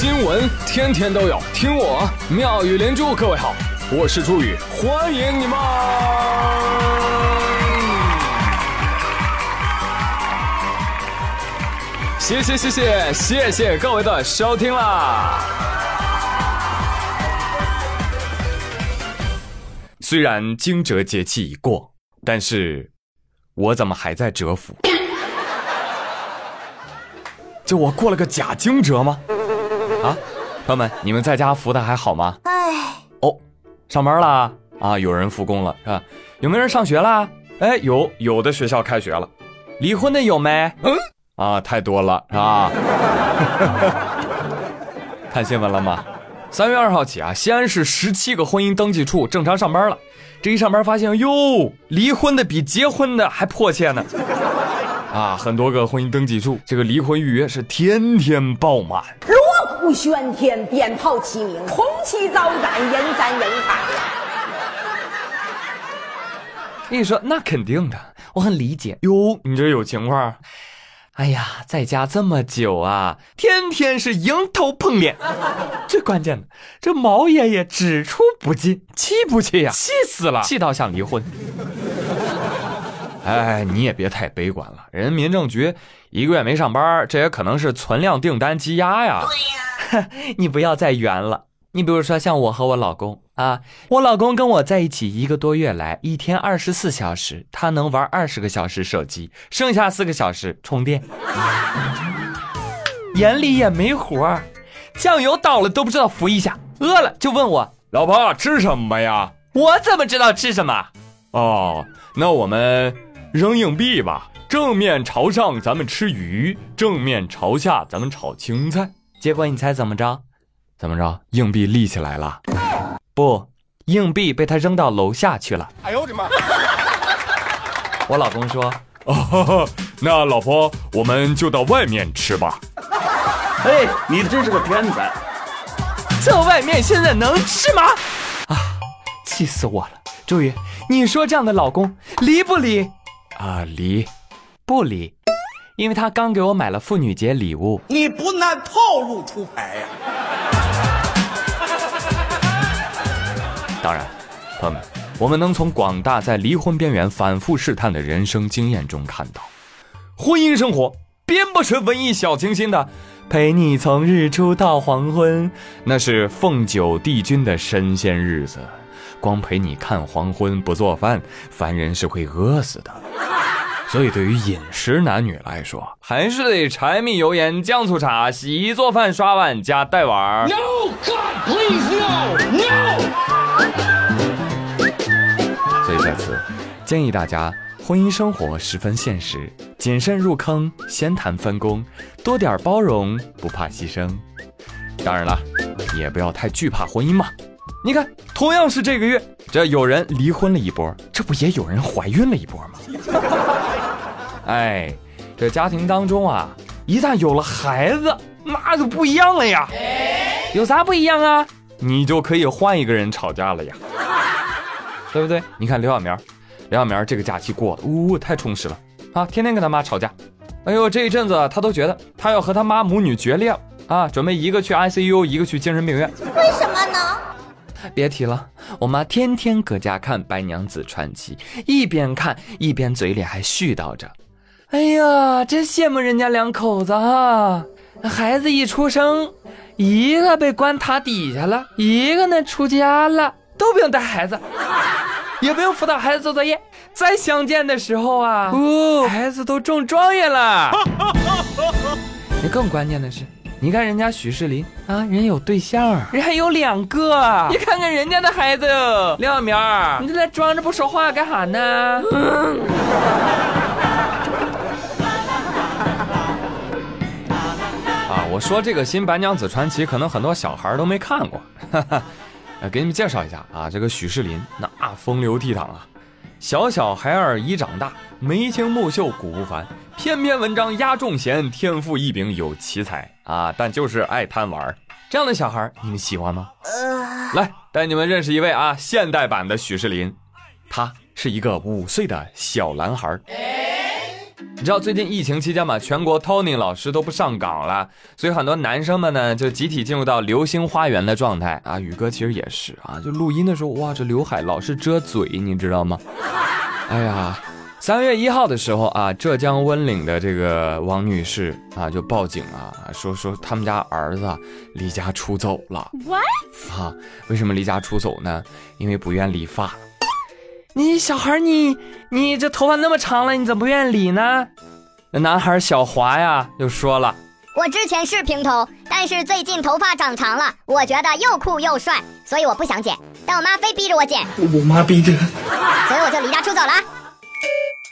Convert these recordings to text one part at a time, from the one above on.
新闻天天都有，听我妙语连珠。各位好，我是朱宇，欢迎你们！谢谢谢谢谢谢各位的收听啦！虽然惊蛰节气已过，但是我怎么还在蛰伏？就我过了个假惊蛰吗？啊，朋友们，你们在家服的还好吗？哎，哦，上班啦啊，有人复工了是吧？有没有人上学啦？哎，有，有的学校开学了。离婚的有没？嗯，啊，太多了是吧？看新闻了吗？三月二号起啊，西安市十七个婚姻登记处正常上班了。这一上班发现，哟，离婚的比结婚的还迫切呢。啊，很多个婚姻登记处，这个离婚预约是天天爆满，锣鼓喧天，鞭炮齐鸣，红旗招展，人山人海呀！跟你说，那肯定的，我很理解。哟，你这有情况？哎呀，在家这么久啊，天天是迎头碰脸，最关键的，这毛爷爷只出不进，气不气呀？气死了，气到想离婚。哎，你也别太悲观了。人民政局一个月没上班，这也可能是存量订单积压呀。对呀，你不要再圆了。你比如说，像我和我老公啊，我老公跟我在一起一个多月来，一天二十四小时，他能玩二十个小时手机，剩下四个小时充电。眼里也没活儿酱油倒了都不知道扶一下，饿了就问我老婆吃什么呀？我怎么知道吃什么？哦，那我们。扔硬币吧，正面朝上咱们吃鱼，正面朝下咱们炒青菜。结果你猜怎么着？怎么着？硬币立起来了？不，硬币被他扔到楼下去了。哎呦我的妈！我老公说：“哦，那老婆我们就到外面吃吧。”哎，你真是个天才！这外面现在能吃吗？啊，气死我了！周宇，你说这样的老公离不离？啊，离，不离，因为他刚给我买了妇女节礼物。你不按套路出牌呀？当然，朋友们，我们能从广大在离婚边缘反复试探的人生经验中看到，婚姻生活并不是文艺小清新的，陪你从日出到黄昏，那是奉酒帝君的神仙日子。光陪你看黄昏不做饭，凡人是会饿死的。所以，对于饮食男女来说，还是得柴米油盐酱醋茶、洗衣做饭、刷碗加带碗。No God, please no, no。所以在此建议大家，婚姻生活十分现实，谨慎入坑，先谈分工，多点包容，不怕牺牲。当然了，也不要太惧怕婚姻嘛。你看，同样是这个月，这有人离婚了一波，这不也有人怀孕了一波吗？哎，这家庭当中啊，一旦有了孩子，那就不一样了呀。有啥不一样啊？你就可以换一个人吵架了呀，对不对？你看刘小明，刘小明这个假期过得，呜，太充实了啊，天天跟他妈吵架。哎呦，这一阵子他都觉得他要和他妈母女决裂啊，准备一个去 ICU，一个去精神病院。为什么呢？别提了，我妈天天搁家看《白娘子传奇》，一边看一边嘴里还絮叨着：“哎呀，真羡慕人家两口子啊！孩子一出生，一个被关塔底下了，一个呢出家了，都不用带孩子，也不用辅导孩子做作业。再相见的时候啊，哦，孩子都中状元了。那更关键的是。”你看人家许世林啊，人有对象，人还有两个。你看看人家的孩子，廖苗，你在那装着不说话干啥呢？啊，我说这个新《白娘子传奇》，可能很多小孩都没看过，哈哈，给你们介绍一下啊，这个许世林那风流倜傥啊。小小孩儿已长大，眉清目秀骨不凡，篇篇文章压众贤，天赋异禀有奇才啊！但就是爱贪玩，这样的小孩你们喜欢吗？来带你们认识一位啊，现代版的许世林，他是一个五岁的小男孩。你知道最近疫情期间嘛，全国 Tony 老师都不上岗了，所以很多男生们呢就集体进入到流星花园的状态啊。宇哥其实也是啊，就录音的时候，哇，这刘海老是遮嘴，你知道吗？哎呀，三月一号的时候啊，浙江温岭的这个王女士啊就报警啊，说说他们家儿子离家出走了。What？啊，为什么离家出走呢？因为不愿理发。你小孩，你你这头发那么长了，你怎么不愿意理呢？那男孩小华呀又说了：“我之前是平头，但是最近头发长长了，我觉得又酷又帅，所以我不想剪。但我妈非逼着我剪，我妈逼的，所以我就离家出走了。”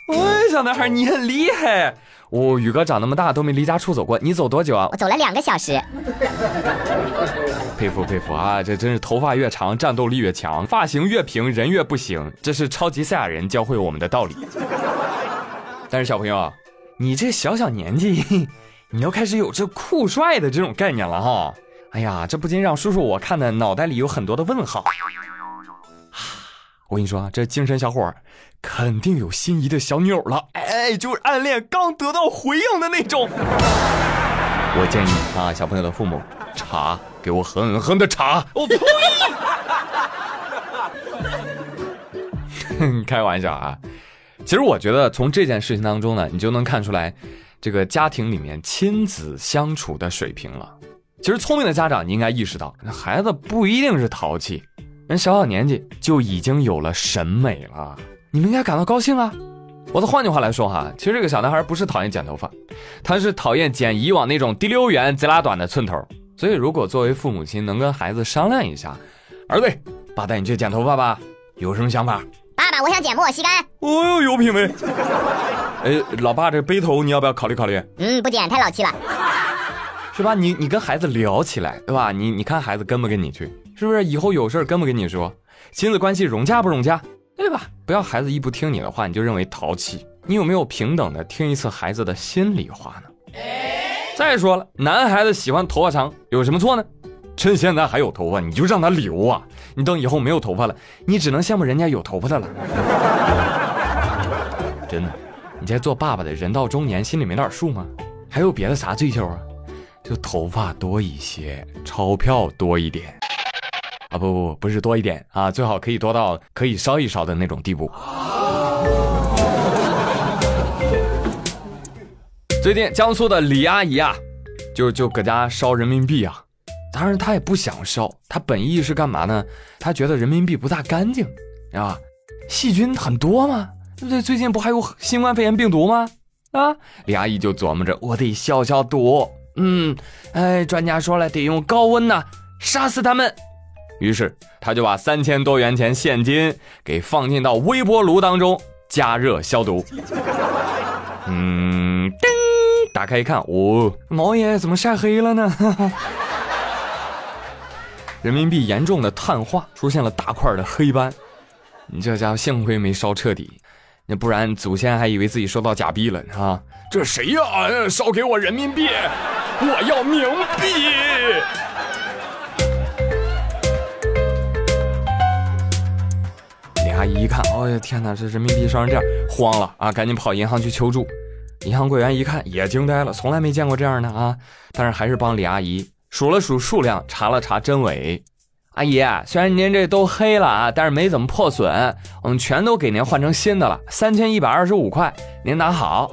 喂，小男孩，你很厉害。我宇哥长那么大都没离家出走过，你走多久啊？我走了两个小时。佩服佩服啊！这真是头发越长，战斗力越强；发型越平，人越不行。这是超级赛亚人教会我们的道理。但是小朋友，你这小小年纪，你要开始有这酷帅的这种概念了哈！哎呀，这不禁让叔叔我看的脑袋里有很多的问号。我跟你说，这精神小伙肯定有心仪的小女友了。哎，就是暗恋刚得到回应的那种。我建议啊，小朋友的父母查。给我狠狠的查！我呸！开玩笑啊！其实我觉得从这件事情当中呢，你就能看出来这个家庭里面亲子相处的水平了。其实聪明的家长，你应该意识到，那孩子不一定是淘气，人小小年纪就已经有了审美了，你们应该感到高兴啊！我再换句话来说哈，其实这个小男孩不是讨厌剪头发，他是讨厌剪以往那种滴溜圆、贼拉短的寸头。所以，如果作为父母亲能跟孩子商量一下，儿子，爸带你去剪头发吧，有什么想法？爸爸，我想剪莫西干。哦呦，有品位。哎，老爸，这背头你要不要考虑考虑？嗯，不剪太老气了，是吧？你你跟孩子聊起来，对吧？你你看孩子跟不跟你去，是不是？以后有事跟不跟你说？亲子关系融洽不融洽？对吧？不要孩子一不听你的话，你就认为淘气。你有没有平等的听一次孩子的心里话呢？再说了，男孩子喜欢头发长有什么错呢？趁现在还有头发，你就让他留啊！你等以后没有头发了，你只能羡慕人家有头发的了。真的，你这做爸爸的人到中年，心里没点数吗？还有别的啥追求啊？就头发多一些，钞票多一点啊！不不不，不是多一点啊，最好可以多到可以烧一烧的那种地步。最近江苏的李阿姨啊，就就搁家烧人民币啊，当然她也不想烧，她本意是干嘛呢？她觉得人民币不大干净，啊，细菌很多嘛，对不对？最近不还有新冠肺炎病毒吗？啊，李阿姨就琢磨着，我得消消毒。嗯，哎，专家说了，得用高温呐，杀死他们。于是他就把三千多元钱现金给放进到微波炉当中加热消毒。嗯，噔。打开一看，哦，毛爷怎么晒黑了呢？人民币严重的碳化，出现了大块的黑斑。你这家伙幸亏没烧彻底，那不然祖先还以为自己收到假币了啊！这谁呀？烧给我人民币，我要冥币！阿姨一看，哎呀天哪，这人民币烧成这样，慌了啊！赶紧跑银行去求助。银行柜员一看也惊呆了，从来没见过这样的啊！但是还是帮李阿姨数了数数量，查了查真伪。阿姨，虽然您这都黑了啊，但是没怎么破损，我们全都给您换成新的了，三千一百二十五块，您拿好。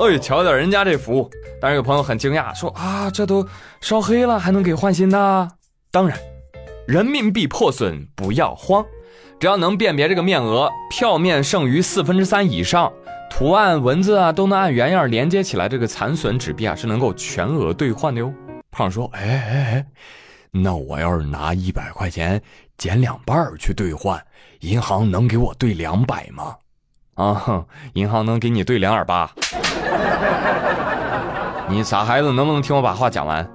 哎，瞧瞧人家这服务。但是有朋友很惊讶，说啊，这都烧黑了还能给换新的？当然，人民币破损不要慌，只要能辨别这个面额，票面剩余四分之三以上。图案、文字啊，都能按原样连接起来。这个残损纸币啊，是能够全额兑换的哟。胖说：“哎哎哎，那我要是拿一百块钱减两半去兑换，银行能给我兑两百吗？”啊，银行能给你兑两点八。你傻孩子，能不能听我把话讲完？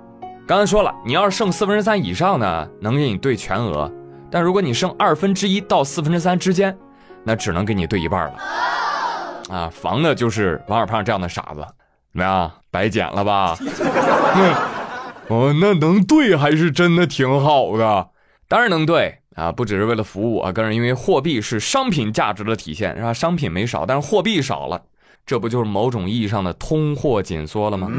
刚才说了，你要是剩四分之三以上呢，能给你兑全额；但如果你剩二分之一到四分之三之间，那只能给你兑一半了。啊，防的就是王二胖这样的傻子，怎么样？白捡了吧？哦，那能兑还是真的挺好的，当然能兑啊！不只是为了服务啊，更是因为货币是商品价值的体现，是吧？商品没少，但是货币少了，这不就是某种意义上的通货紧缩了吗？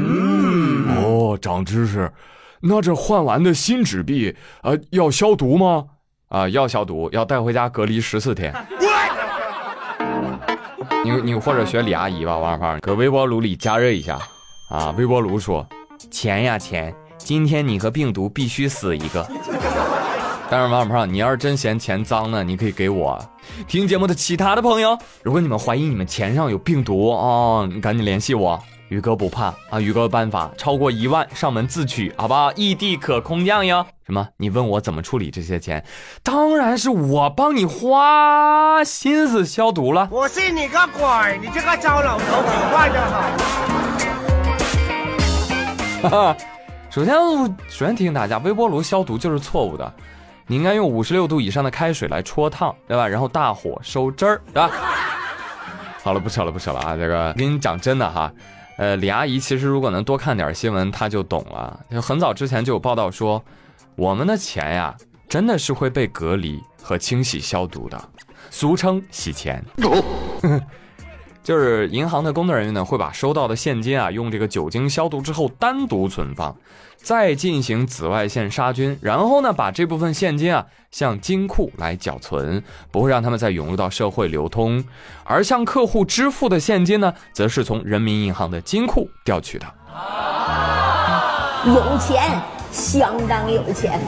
哦，长知识。那这换完的新纸币，呃，要消毒吗？啊，要消毒，要带回家隔离十四天。你你或者学李阿姨吧，王小胖，搁微波炉里加热一下。啊，微波炉说，钱呀钱，今天你和病毒必须死一个。但是王小胖，你要是真嫌钱脏呢，你可以给我。听节目的其他的朋友，如果你们怀疑你们钱上有病毒哦，你赶紧联系我。宇哥不怕啊，宇哥办法超过一万上门自取，好不好？异地可空降哟。什么？你问我怎么处理这些钱？当然是我帮你花心思消毒了。我信你个鬼！你这个糟老头，子坏的很。哈哈，首先，首先提醒大家，微波炉消毒就是错误的。你应该用五十六度以上的开水来戳烫，对吧？然后大火收汁儿，对吧？好了，不扯了，不扯了啊！这个跟你讲真的哈。呃，李阿姨其实如果能多看点新闻，她就懂了。很早之前就有报道说，我们的钱呀，真的是会被隔离和清洗消毒的，俗称洗钱。就是银行的工作人员呢，会把收到的现金啊，用这个酒精消毒之后单独存放，再进行紫外线杀菌，然后呢，把这部分现金啊向金库来缴存，不会让他们再涌入到社会流通。而向客户支付的现金呢，则是从人民银行的金库调取的。有钱，相当有钱。